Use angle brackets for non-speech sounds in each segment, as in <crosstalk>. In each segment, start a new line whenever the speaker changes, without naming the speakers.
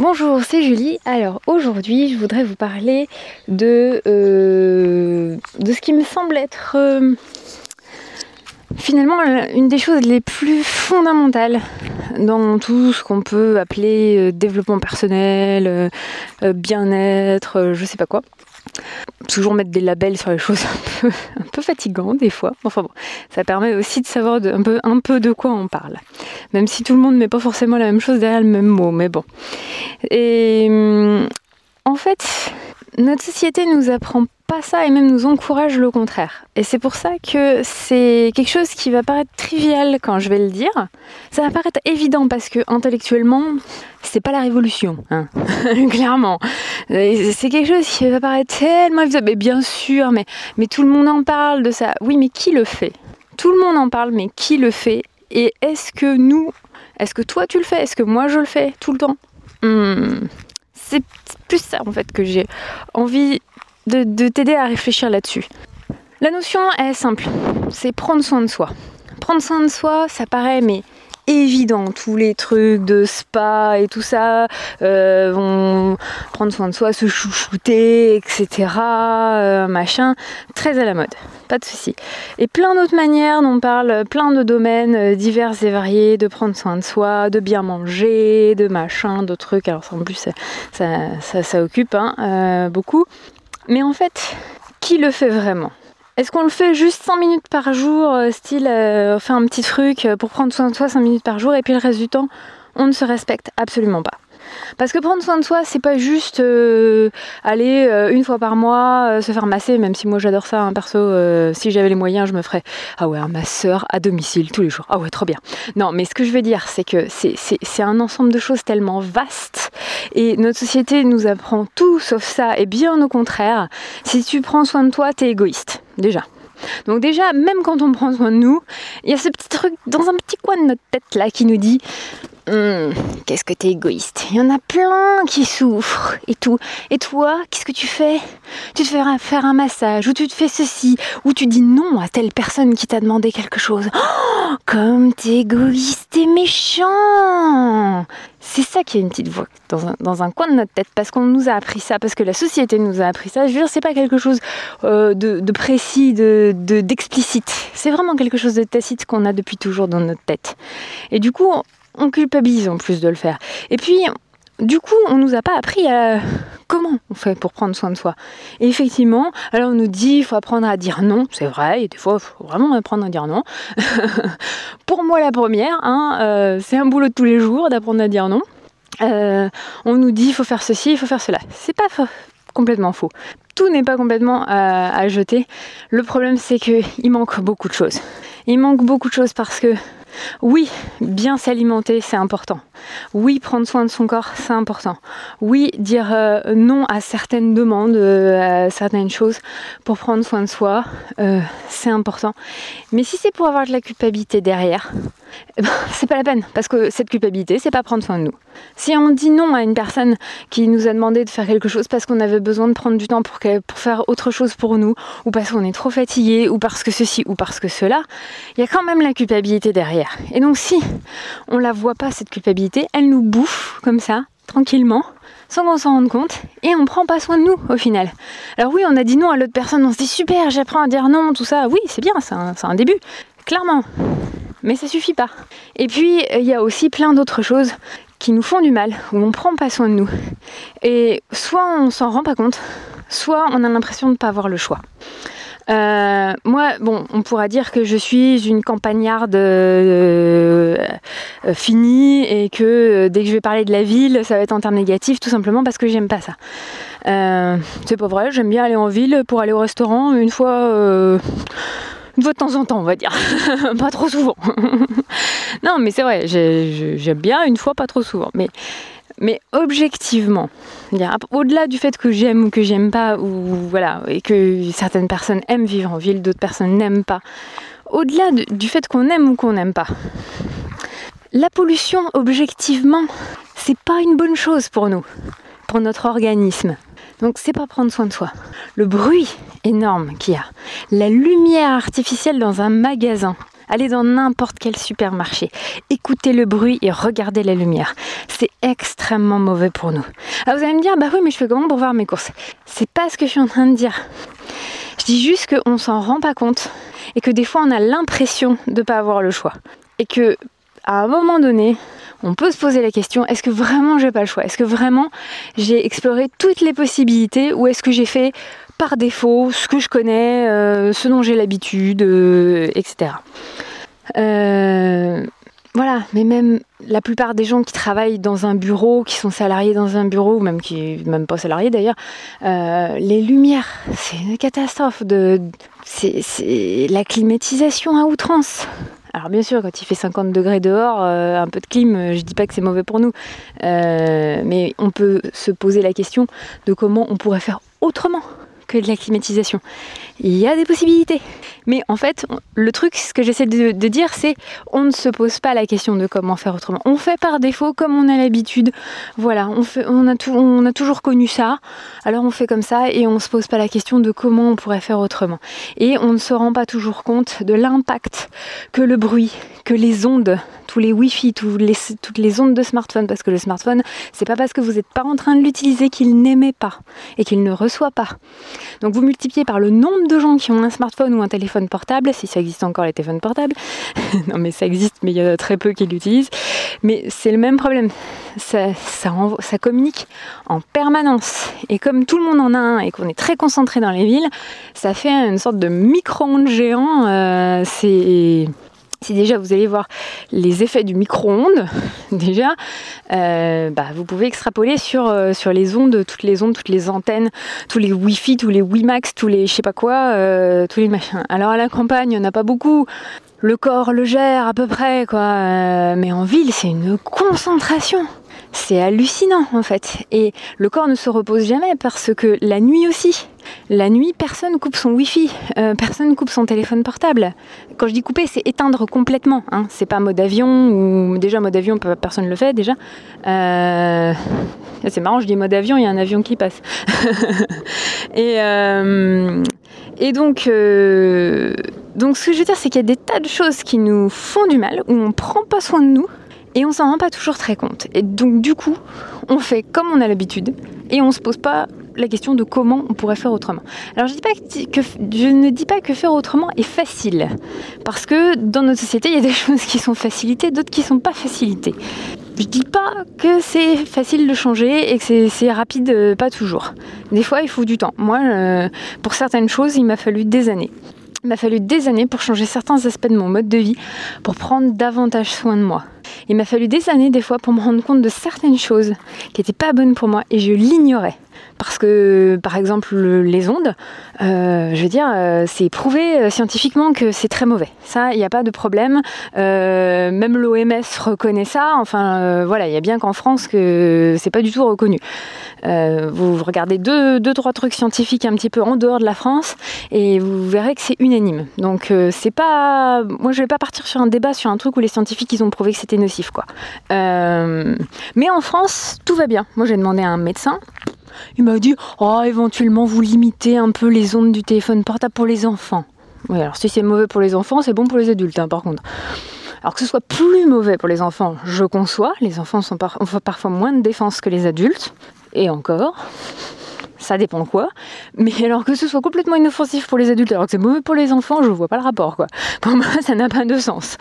Bonjour, c'est Julie. Alors aujourd'hui, je voudrais vous parler de, euh, ce qui me semble être euh, finalement une des choses les plus fondamentales dans tout ce qu'on peut appeler euh, développement personnel, bien-être, je sais pas quoi toujours mettre des labels sur les choses <laughs> un peu, un peu fatigant des fois. Enfin bon, ça permet aussi de savoir un, peu, un peu de quoi on parle. Même si tout le monde ne met pas forcément la même chose derrière le même mot, mais bon. Et hum, en fait, notre société nous apprend pas ça et même nous encourage le contraire. Et c'est pour ça que c'est quelque chose qui va paraître trivial quand je vais le dire. Ça va paraître évident parce que intellectuellement, c'est pas la révolution, hein. <laughs> clairement. C'est quelque chose qui va paraître tellement évident. Mais bien sûr, mais, mais tout le monde en parle de ça. Oui, mais qui le fait? Tout le monde en parle, mais qui le fait? Et est-ce que nous, est-ce que toi tu le fais? Est-ce que moi je le fais tout le temps? Hmm. C'est plus ça en fait que j'ai envie de, t'aider à réfléchir là-dessus. La notion est simple, c'est prendre soin de soi. Prendre soin de soi, ça paraît mais évident. Tous les trucs de spa et tout ça euh, vont prendre soin de soi, se chouchouter, etc. Euh, machin, très à la mode, pas de souci. Et plein d'autres manières dont on parle, plein de domaines euh, divers et variés, de prendre soin de soi, de bien manger, de machin, de trucs. Alors en plus ça, occupe hein, beaucoup. Mais en fait, qui le fait vraiment? Est-ce qu'on le fait juste 5 minutes par jour, euh, style euh, faire un petit truc euh, pour prendre soin de soi 5 minutes par jour et puis le reste du temps, on ne se respecte absolument pas? Parce que prendre soin de soi, c'est pas juste euh, aller euh, une fois par mois euh, se faire masser, même si moi j'adore ça, hein, perso, si j'avais les moyens, je me ferais ah ouais, un masseur à domicile tous les jours. Ah ouais, trop bien. Non, mais ce que je veux dire, c'est que c'est un ensemble de choses tellement vastes et notre société nous apprend tout sauf ça, et bien au contraire, si tu prends soin de toi, t'es égoïste, déjà. Donc déjà, même quand on prend soin de nous, il y a ce petit truc dans un petit coin de notre tête là qui nous dit hum, qu'est-ce que t'es égoïste. Il y en a plein qui souffrent et tout. Et toi, qu'est-ce que tu fais? Tu te fais faire un massage, ou tu te fais ceci, ou tu dis non à telle personne qui t'a demandé quelque chose. Oh, comme t'es égoïste et méchant c'est ça qui est une petite voix dans un, coin de notre tête, parce qu'on nous a appris ça, parce que la société nous a appris ça. Je veux dire, c'est pas quelque chose euh, de, précis, de, d'explicite. c'est vraiment quelque chose de tacite qu'on a depuis toujours dans notre tête. Et du coup, on culpabilise en plus de le faire. Et puis, du coup, on nous a pas appris à comment on fait pour prendre soin de soi. Et effectivement, alors on nous dit il faut apprendre à dire non, c'est vrai, des fois il faut vraiment apprendre à dire non. <laughs> pour moi la première, hein, euh, c'est un boulot de tous les jours d'apprendre à dire non. Euh, on nous dit il faut faire ceci, il faut faire cela. C'est pas complètement faux. Tout n'est pas complètement à, à jeter. Le problème c'est qu'il manque beaucoup de choses. Il manque beaucoup de choses parce que oui, bien s'alimenter, c'est important. Oui, prendre soin de son corps, c'est important. Oui, dire euh, non à certaines demandes, euh, à certaines choses pour prendre soin de soi, euh, c'est important. Mais si c'est pour avoir de la culpabilité derrière, eh ben, c'est pas la peine parce que cette culpabilité, c'est pas prendre soin de nous. Si on dit non à une personne qui nous a demandé de faire quelque chose parce qu'on avait besoin de prendre du temps pour, faire autre chose pour nous, ou parce qu'on est trop fatigué, ou parce que ceci, ou parce que cela, il y a quand même la culpabilité derrière. Et donc si on la voit pas cette culpabilité, elle nous bouffe comme ça, tranquillement, sans qu'on s'en rende compte, et on prend pas soin de nous au final. Alors oui, on a dit non à l'autre personne, on se dit super, j'apprends à dire non, tout ça. Oui, c'est bien, c'est un début, clairement mais ça suffit pas. Et puis il y a aussi plein d'autres choses qui nous font du mal, où on prend pas soin de nous. Et soit on s'en rend pas compte, soit on a l'impression de ne pas avoir le choix. Euh, moi, bon, on pourra dire que je suis une campagnarde euh, euh, finie et que dès que je vais parler de la ville, ça va être en termes négatifs, tout simplement parce que j'aime pas ça. c'est pas vrai, j'aime bien aller en ville pour aller au restaurant une fois de temps en temps, on va dire. <laughs> pas trop souvent. <laughs> non, mais c'est vrai, j'aime bien une fois, pas trop souvent. Mais, mais objectivement, au-delà du fait que j'aime ou que j'aime pas, ou voilà, et que certaines personnes aiment vivre en ville, d'autres personnes n'aiment pas, au-delà du fait qu'on aime ou qu'on n'aime pas, la pollution, objectivement, c'est pas une bonne chose pour nous, pour notre organisme. Donc c'est pas prendre soin de soi. Le bruit énorme qu'il y a, la lumière artificielle dans un magasin, Allez dans n'importe quel supermarché, écoutez le bruit et regardez la lumière. C'est extrêmement mauvais pour nous. Alors vous allez me dire, bah oui, mais je fais comment pour voir mes courses? C'est pas ce que je suis en train de dire. Je dis juste qu'on s'en rend pas compte et que des fois on a l'impression de ne pas avoir le choix. Et que à un moment donné, on peut se poser la question est-ce que vraiment j'ai pas le choix? Est-ce que vraiment j'ai exploré toutes les possibilités ou est-ce que j'ai fait par défaut ce que je connais, euh, ce dont j'ai l'habitude, euh, etc. Euh, voilà, mais même la plupart des gens qui travaillent dans un bureau, qui sont salariés dans un bureau, ou même qui même pas salariés d'ailleurs, les lumières, c'est une catastrophe. C'est la climatisation à outrance. Alors bien sûr, quand il fait 50 degrés dehors, euh, un peu de clim, euh, je dis pas que c'est mauvais pour nous, euh, mais on peut se poser la question de comment on pourrait faire autrement de la climatisation. Il y a des possibilités. Mais en fait, le truc, ce que j'essaie de, dire, c'est on ne se pose pas la question de comment faire autrement. On fait par défaut comme on a l'habitude. Voilà, on, a on a toujours connu ça. Alors on fait comme ça et on ne se pose pas la question de comment on pourrait faire autrement. Et on ne se rend pas toujours compte de l'impact que le bruit, que les ondes, tous les Wi-Fi, toutes les ondes de smartphone, parce que le smartphone, c'est pas parce que vous n'êtes pas en train de l'utiliser qu'il n'émet pas et qu'il ne reçoit pas. Donc vous multipliez par le nombre de gens qui ont un smartphone ou un téléphone portable, si ça existe encore les téléphones portables. <laughs> non mais ça existe, mais il y en a très peu qui l'utilisent. Mais c'est le même problème. Ça, ça, communique en permanence. Et comme tout le monde en a un et qu'on est très concentré dans les villes, ça fait une sorte de micro-ondes géant. Euh, c'est si déjà vous allez voir les effets du micro-ondes, <laughs> déjà, euh, bah, vous pouvez extrapoler sur, euh, sur les ondes, toutes les ondes, toutes les antennes, tous les Wi-Fi, tous les WiMAX, tous les je sais pas quoi, euh, tous les machins. Alors à la campagne, il n'y en a pas beaucoup. Le corps le gère à peu près, quoi. mais en ville, c'est une concentration c'est hallucinant en fait. Et le corps ne se repose jamais parce que la nuit aussi, la nuit, personne coupe son wifi, euh, personne coupe son téléphone portable. Quand je dis couper, c'est éteindre complètement. Hein. C'est pas mode avion ou déjà mode avion, personne ne le fait déjà. Euh, c'est marrant, je dis mode avion, il y a un avion qui passe. <laughs> et, euh, et donc, donc ce que je veux dire, c'est qu'il y a des tas de choses qui nous font du mal, où on prend pas soin de nous et on s'en rend pas toujours très compte. Et donc du coup, on fait comme on a l'habitude et on se pose pas la question de comment on pourrait faire autrement. Alors je, dis pas que, je ne dis pas que faire autrement est facile, parce que dans notre société, il y a des <laughs> choses qui sont facilitées, d'autres qui sont pas facilitées. Je dis pas que c'est facile de changer et que c'est rapide, euh, pas toujours. Des fois, il faut du temps. Moi, euh, pour certaines choses, il m'a fallu des années. Il m'a fallu des années pour changer certains aspects de mon mode de vie, pour prendre davantage soin de moi. Il m'a fallu des années des fois pour me rendre compte de certaines choses qui n'étaient pas bonnes pour moi et je l'ignorais. Parce que, par exemple, les ondes, euh, je veux dire, euh, c'est prouvé euh, scientifiquement que c'est très mauvais. Ça, il n'y a pas de problème. même l'OMS reconnaît ça. Enfin, voilà, il y a bien qu'en France que c'est pas du tout reconnu. vous regardez deux, deux, trois trucs scientifiques un petit peu en dehors de la France et vous verrez que c'est unanime. Donc, c'est pas. Moi, je vais pas partir sur un débat sur un truc où les scientifiques ils ont prouvé que c'était nocif, quoi. mais en France, tout va bien. Moi, j'ai demandé à un médecin il m'a dit Oh, éventuellement, vous limitez un peu les ondes du téléphone portable pour les enfants. Oui, alors si c'est mauvais pour les enfants, c'est bon pour les adultes, hein, par contre. Alors que ce soit plus mauvais pour les enfants, je conçois. Les enfants sont ont parfois moins de défense que les adultes. Et encore, ça dépend quoi. Mais alors que ce soit complètement inoffensif pour les adultes alors que c'est mauvais pour les enfants, je vois pas le rapport quoi. Pour moi, <laughs> ça n'a pas de sens.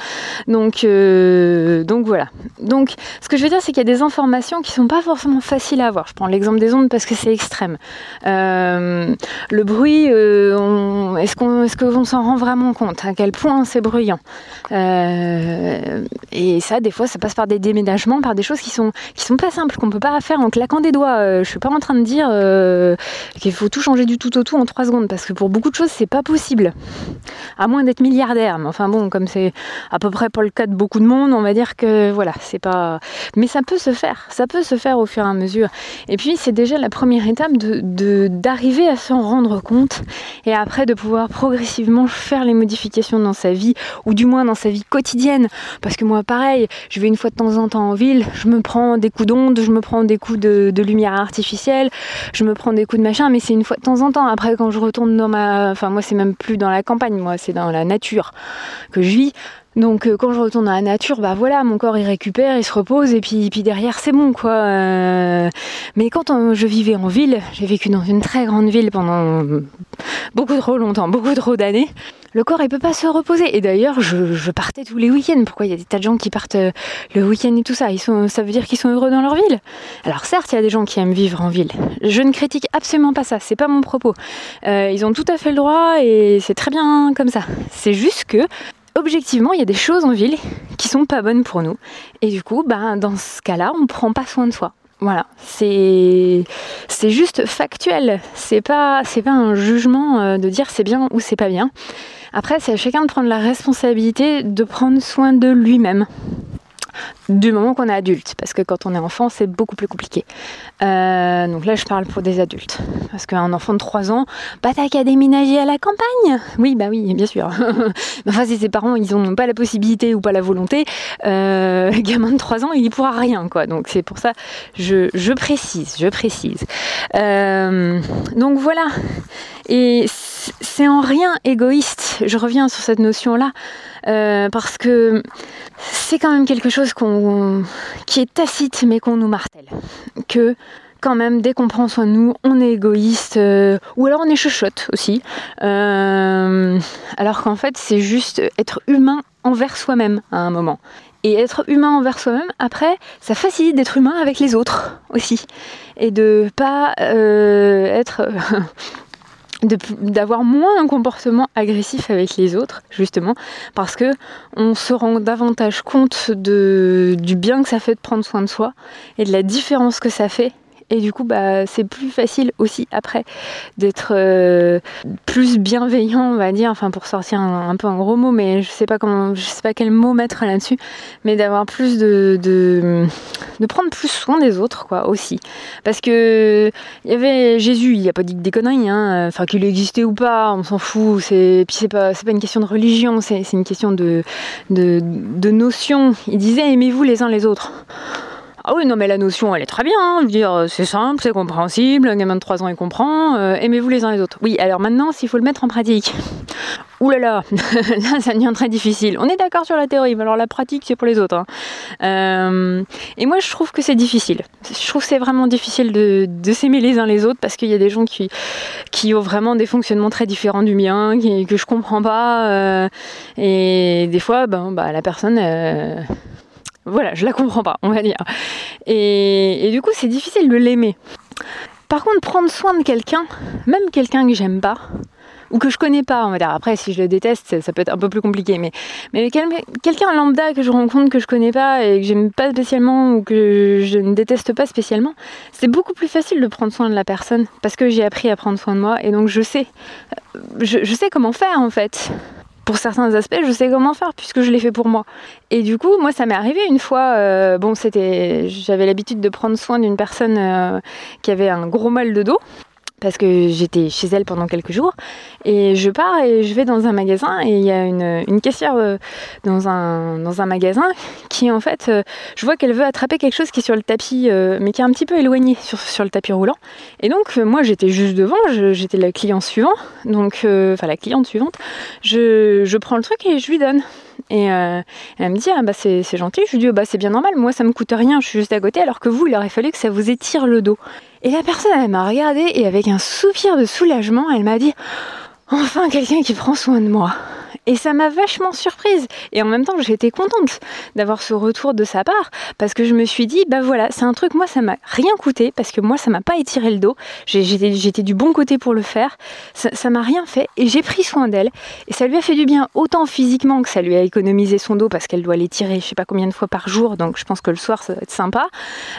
Donc, euh, donc voilà. Donc, ce que je veux dire, c'est qu'il y a des informations qui sont pas forcément faciles à avoir. Je prends l'exemple des ondes parce que c'est extrême. Euh, le bruit, euh, est-ce qu'on, est-ce s'en rend vraiment compte? À quel point c'est bruyant? Et ça, des fois, ça passe par des déménagements, par des choses qui sont qui sont pas simples, qu'on peut pas faire en claquant des doigts. je suis pas en train de dire euh, qu'il faut tout changer du tout au tout en trois secondes parce que pour beaucoup de choses c'est pas possible. À moins d'être milliardaire mais enfin bon comme c'est à peu près pas le cas de beaucoup de monde on va dire que voilà c'est pas mais ça peut se faire. Ça peut se faire au fur et à mesure. Et puis c'est déjà la première étape de d'arriver à s'en rendre compte et après de pouvoir progressivement faire les modifications dans sa vie ou du moins dans sa vie quotidienne. Parce que moi pareil je vais une fois de temps en temps en ville je me prends des coups d'onde je me prends des coups de, de lumière artificielle je me prends des coups de machin, mais c'est une fois de temps en temps. Après, quand je retourne dans ma. Enfin, moi, c'est même plus dans la campagne, moi, c'est dans la nature que je vis. Donc euh, quand je retourne à la nature, bah voilà, mon corps il récupère, il se repose et puis, puis derrière c'est bon quoi. Euh. mais quand je vivais en ville, j'ai vécu dans une très grande ville pendant beaucoup trop longtemps, beaucoup trop d'années le corps il peut pas se reposer. Et d'ailleurs, je, partais tous les week-ends. Pourquoi il y a des tas de gens qui partent euh, le week-end et tout ça? Ils sont, Ça veut dire qu'ils sont heureux dans leur ville? Alors certes, il y a des gens qui aiment vivre en ville. Je ne critique absolument pas ça. C'est pas mon propos. Euh, ils ont tout à fait le droit et c'est très bien comme ça. C'est juste que objectivement, il y a des choses en ville qui sont pas bonnes pour nous. Et du coup, bah, dans ce cas-là, on prend pas soin de soi. Voilà, c'est c'est juste factuel. C'est pas c'est pas un jugement euh, de dire c'est bien ou c'est pas bien. Après, c'est à chacun de prendre la responsabilité de prendre soin de lui-même du moment qu'on est adulte, parce que quand on est enfant, c'est beaucoup plus compliqué. Euh, donc là, je parle pour des adultes, parce qu'un enfant de 3 ans, bah t'as qu'à déménager à la campagne. Oui, bah oui, bien sûr. <laughs> enfin, si ses parents, ils n'ont pas la possibilité ou pas la volonté, euh, <laughs> gamin de 3 ans, il n'y pourra rien, quoi. Donc c'est pour ça, je, je précise, je précise. Euh, donc voilà. Et c'est en rien égoïste, je reviens sur cette notion-là, euh, parce que c'est quand même quelque chose qui est tacite mais qu'on nous martèle. Que quand même, dès qu'on prend soin de nous, on est égoïste, euh, ou alors on est chuchote aussi. Euh, alors qu'en fait, c'est juste être humain envers soi-même à un moment. Et être humain envers soi-même, après, ça facilite d'être humain avec les autres aussi. Et de pas être <laughs> d'avoir moins un comportement agressif avec les autres justement parce que on se rend davantage compte du bien que ça fait de prendre soin de soi et de la différence que ça fait et du coup bah c'est plus facile aussi après d'être euh, plus bienveillant on va dire enfin pour sortir un, peu un gros mot mais je sais pas comment je sais pas quel mot mettre là-dessus mais d'avoir plus de, de, de prendre plus soin des autres quoi aussi. Parce que il y avait Jésus il a pas dit que des conneries hein enfin qu'il existait ou pas on s'en fout c'est puis c'est pas c'est pas une question de religion c'est une question de, de de notion. Il disait aimez-vous les uns les autres ah oui, non, mais la notion, elle est très bien. Hein. Je veux dire, c'est simple, c'est compréhensible. Un gamin de 3 ans, il comprend. Euh, aimez-vous les uns les autres? Oui, alors maintenant, s'il faut le mettre en pratique. <laughs> Ouh là là, <laughs> là, ça devient très difficile. On est d'accord sur la théorie, mais alors la pratique, c'est pour les autres. Hein. Euh, et moi, je trouve que c'est difficile. Je trouve que c'est vraiment difficile de, s'aimer les uns les autres parce qu'il y a des gens qui, ont vraiment des fonctionnements très différents du mien, que je comprends pas. Euh, et des fois, ben, bah, la personne voilà, je la comprends pas, on va dire. Et, du coup, c'est difficile de l'aimer. Par contre, prendre soin de quelqu'un, même quelqu'un que j'aime pas, ou que je connais pas, on va dire. Après, si je le déteste, ça peut être un peu plus compliqué. Mais, mais quelqu'un lambda que je rencontre, que je connais pas et que j'aime pas spécialement ou que je ne déteste pas spécialement, c'est beaucoup plus facile de prendre soin de la personne parce que j'ai appris à prendre soin de moi et donc je sais, je sais comment faire en fait pour certains aspects, je sais comment faire puisque je l'ai fait pour moi. Et du coup, moi, ça m'est arrivé une fois. Euh, bon, c'était, j'avais l'habitude de prendre soin d'une personne euh, qui avait un gros mal de dos parce que j'étais chez elle pendant quelques jours. Et je pars et je vais dans un magasin et il y a une, caissière euh, dans, un, magasin <laughs> qui en fait euh, je vois qu'elle veut attraper quelque chose qui est sur le tapis euh, mais qui est un petit peu éloigné sur, le tapis roulant. Et donc moi j'étais juste devant j'étais la cliente suivante. Donc enfin la cliente suivante je prends le truc et je lui donne et elle me dit ah bah c'est gentil. Je lui dis oh, bah c'est bien normal. Moi ça me coûte rien. Je suis juste à côté alors que vous il aurait fallu que ça vous étire le dos. Et la personne, elle m'a regardé et avec un soupir de soulagement, elle m'a dit Enfin quelqu'un qui prend soin de moi. Et ça m'a vachement surprise. Et en même temps, j'étais contente d'avoir ce retour de sa part parce que je me suis dit, bah voilà, c'est un truc, moi, ça m'a rien coûté parce que moi, ça m'a pas étiré le dos. J'étais du bon côté pour le faire. Ça m'a rien fait et j'ai pris soin d'elle. Et ça lui a fait du bien autant physiquement que ça lui a économisé son dos parce qu'elle doit l'étirer je sais pas combien de fois par jour. Donc je pense que le soir, ça va être sympa.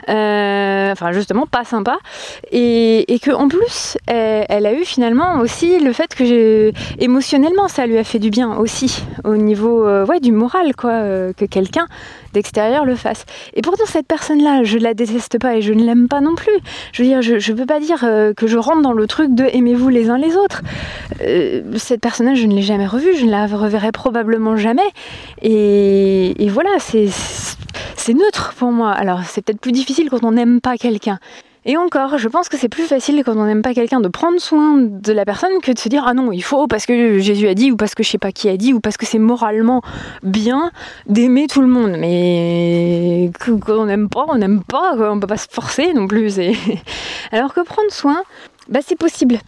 Euh, enfin, justement, pas sympa. Et, et que en plus, elle, elle, a eu finalement aussi le fait que émotionnellement, ça lui a fait du bien aussi au niveau euh, du moral quoi euh, que quelqu'un d'extérieur le fasse. Et pourtant cette personne-là, je la déteste pas et je ne l'aime pas non plus. Je veux dire, je, je peux pas dire euh, que je rentre dans le truc de aimez-vous les uns les autres. cette personne-là, je ne l'ai jamais revue, je ne la reverrai probablement jamais. Et, et voilà, c'est neutre pour moi. Alors c'est peut-être plus difficile quand on n'aime pas quelqu'un. Et encore, je pense que c'est plus facile quand on n'aime pas quelqu'un de prendre soin de la personne que de se dire ah non, il faut parce que Jésus a dit ou parce que je sais pas qui a dit ou parce que c'est moralement bien d'aimer tout le monde. Mais quand on n'aime pas, on n'aime pas, on peut pas se forcer non plus. <laughs> Alors que prendre soin, bah, c'est possible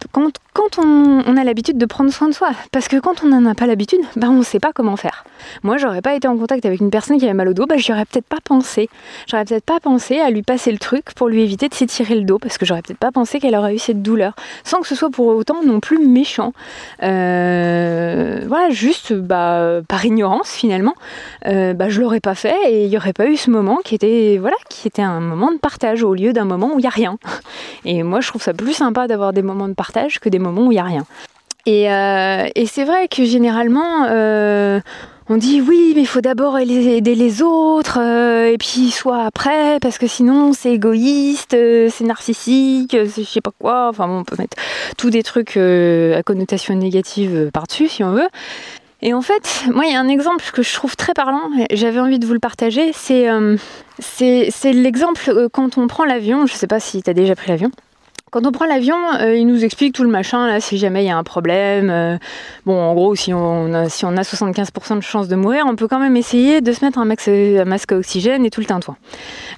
quand on, a l'habitude de prendre soin de soi. Parce que quand on n'en a pas l'habitude, bah, on ne sait pas comment faire. Moi, j'aurais pas été en contact avec une personne qui avait mal au dos, bah, j'aurais peut-être pas pensé. J'aurais peut-être pas pensé à lui passer le truc pour lui éviter de s'étirer le dos, parce que j'aurais peut-être pas pensé qu'elle aurait eu cette douleur, sans que ce soit pour autant non plus méchant. Euh, voilà, juste bah, par ignorance finalement, euh, bah, je l'aurais pas fait et il n'y aurait pas eu ce moment qui était, voilà, qui était un moment de partage au lieu d'un moment où il n'y a rien. Et moi, je trouve ça plus sympa d'avoir des moments de partage que des moments où il n'y a rien. Et, euh, et c'est vrai que généralement, euh, on dit oui, mais il faut d'abord aider les autres, euh, et puis soit après, parce que sinon c'est égoïste, c'est narcissique, c'est je sais pas quoi. Enfin bon, on peut mettre tous des trucs à connotation négative par-dessus si on veut. Et en fait, moi, il y a un exemple que je trouve très parlant, j'avais envie de vous le partager, c'est c'est l'exemple quand on prend l'avion, je sais pas si tu as déjà pris l'avion, quand on prend l'avion, euh, il nous explique tout le machin, là, si jamais il y a un problème. Euh, bon, en gros, si on, a, si on a 75% de chance de mourir, on peut quand même essayer de se mettre un, masque à oxygène et tout le tintouin.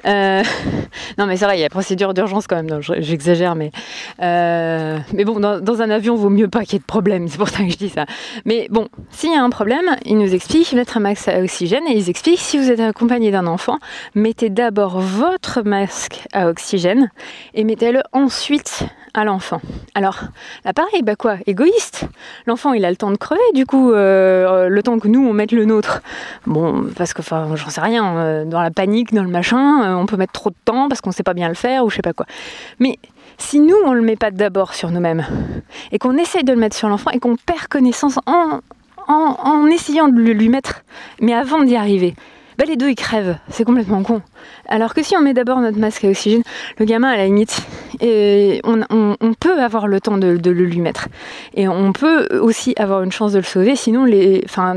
Euh, <laughs> non, mais c'est vrai, il y a procédure d'urgence quand même, j'exagère, mais, mais bon, dans, un avion, vaut mieux pas qu'il y ait de problème, <laughs> c'est pour ça que je dis ça. Mais bon, s'il y a un problème, il nous explique mettre un masque à oxygène et ils expliquent si vous êtes accompagné d'un enfant, mettez d'abord votre masque à oxygène et mettez-le ensuite à l'enfant. Alors, là pareil, bah quoi, égoïste. L'enfant, il a le temps de crever, du coup, euh, le temps que nous, on mette le nôtre. Bon, parce que, enfin, j'en sais rien, euh, dans la panique, dans le machin, euh, on peut mettre trop de temps parce qu'on sait pas bien le faire ou je sais pas quoi. Mais si nous, on le met pas d'abord sur nous-mêmes, et qu'on essaye de le mettre sur l'enfant, et qu'on perd connaissance en, en, essayant de le lui mettre, mais avant d'y arriver, bah les deux ils crèvent, c'est complètement con. Alors que si on met d'abord notre masque à oxygène, le gamin à la limite, on, peut avoir le temps de, le lui mettre. Et on peut aussi avoir une chance de le sauver, sinon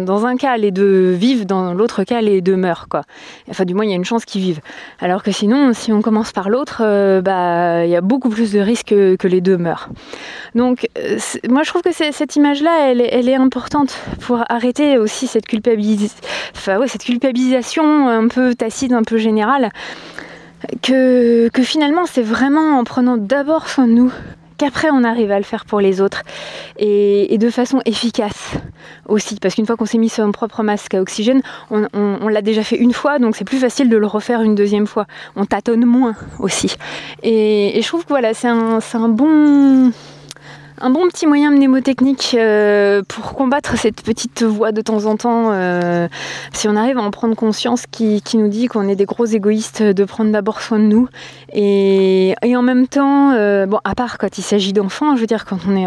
dans un cas les deux vivent, dans l'autre cas les deux meurent. Quoi. Enfin du moins il y a une chance qu'ils vivent. Alors que sinon si on commence par l'autre, euh, bah, il y a beaucoup plus de risques que, les deux meurent. Donc euh, moi je trouve que cette image-là, elle, elle, est importante pour arrêter aussi cette culpabilisation un peu tacite, un peu générale que, finalement c'est vraiment en prenant d'abord soin de nous qu'après on arrive à le faire pour les autres et, de façon efficace aussi. Parce qu'une fois qu'on s'est mis son propre masque à oxygène on, l'a déjà fait une fois donc c'est plus facile de le refaire une deuxième fois. On tâtonne moins aussi. Et, je trouve que voilà c'est un, un bon un bon petit moyen mnémotechnique euh, pour combattre cette petite voix de temps en temps. Euh, si on arrive à en prendre conscience qui, nous dit qu'on est des gros égoïstes de prendre d'abord soin de nous. Et, en même temps, euh, bon, à part quand il s'agit d'enfants, je veux dire, quand on est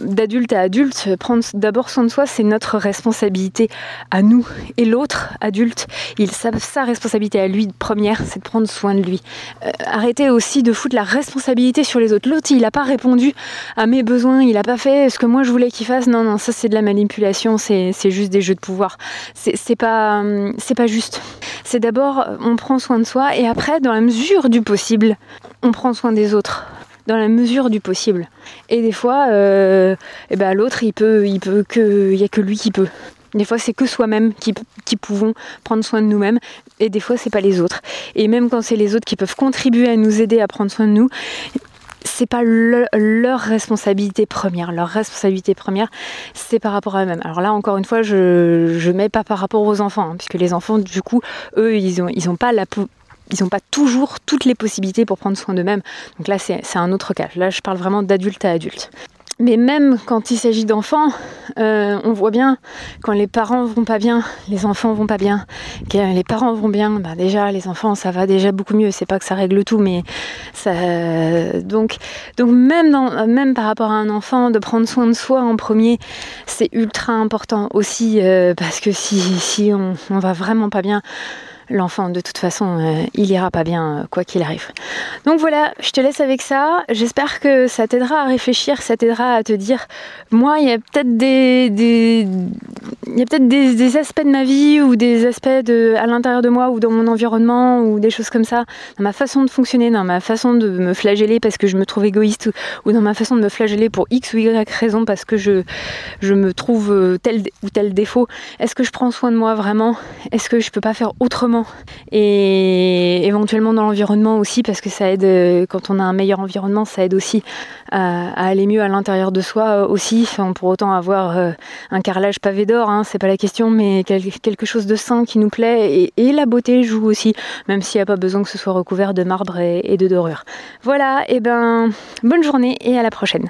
d'adulte à adulte, prendre d'abord soin de soi, c'est notre responsabilité à nous. Et l'autre, adulte, il sa, sa responsabilité à lui première, c'est de prendre soin de lui. arrêtez aussi de foutre la responsabilité sur les autres. L'autre, il n'a pas répondu à mes besoins, il a pas fait ce que moi je voulais qu'il fasse. Non, non, ça c'est de la manipulation, c'est juste des jeux de pouvoir. C'est pas, c'est pas juste. C'est d'abord, on prend soin de soi et après, dans la mesure du possible, on prend soin des autres dans la mesure du possible. Et des fois, euh, eh ben, l'autre, il peut, il peut que, y a que lui qui peut. Des fois, c'est que soi-même qui, qui, pouvons prendre soin de nous-mêmes, et des fois, c'est pas les autres. Et même quand c'est les autres qui peuvent contribuer à nous aider à prendre soin de nous, c'est pas leur responsabilité première. Leur responsabilité première, c'est par rapport à eux-mêmes. Alors là, encore une fois, je, je mets pas par rapport aux enfants, hein, puisque les enfants, du coup, eux, ils ont, pas la ils n'ont pas toujours toutes les possibilités pour prendre soin d'eux-mêmes. Donc là, c'est un autre cas. Là, je parle vraiment d'adulte à adulte. Mais même quand il s'agit d'enfants, euh, on voit bien quand les parents vont pas bien, les enfants vont pas bien. Quand les parents vont bien, bah déjà les enfants ça va déjà beaucoup mieux. C'est pas que ça règle tout, mais ça. Donc, donc même par rapport à un enfant, de prendre soin de soi en premier, c'est ultra important aussi euh, parce que si on va vraiment pas bien l'enfant, de toute façon, euh, il ira pas bien euh, quoi qu'il arrive. Donc voilà, je te laisse avec ça. J'espère que ça t'aidera à réfléchir, ça t'aidera à te dire, moi, il y a peut-être des, peut-être des, aspects de ma vie ou des aspects à l'intérieur de moi ou dans mon environnement ou des choses comme ça, dans ma façon de fonctionner, dans ma façon de me flageller parce que je me trouve égoïste ou, dans ma façon de me flageller pour X ou Y raison parce que je, je me trouve euh, tel ou tel défaut. Est-ce que je prends soin de moi vraiment? Est-ce que je peux pas faire autrement? Et éventuellement dans l'environnement aussi parce que ça aide, euh, quand on a un meilleur environnement, ça aide aussi à, aller mieux à l'intérieur de soi euh, aussi, sans pour autant avoir un carrelage pavé d'or Hein, c'est pas la question, mais quelque chose de sain qui nous plaît et, la beauté joue aussi, même s'il n'y a pas besoin que ce soit recouvert de marbre et, et de dorure. Voilà, et ben bonne journée et à la prochaine.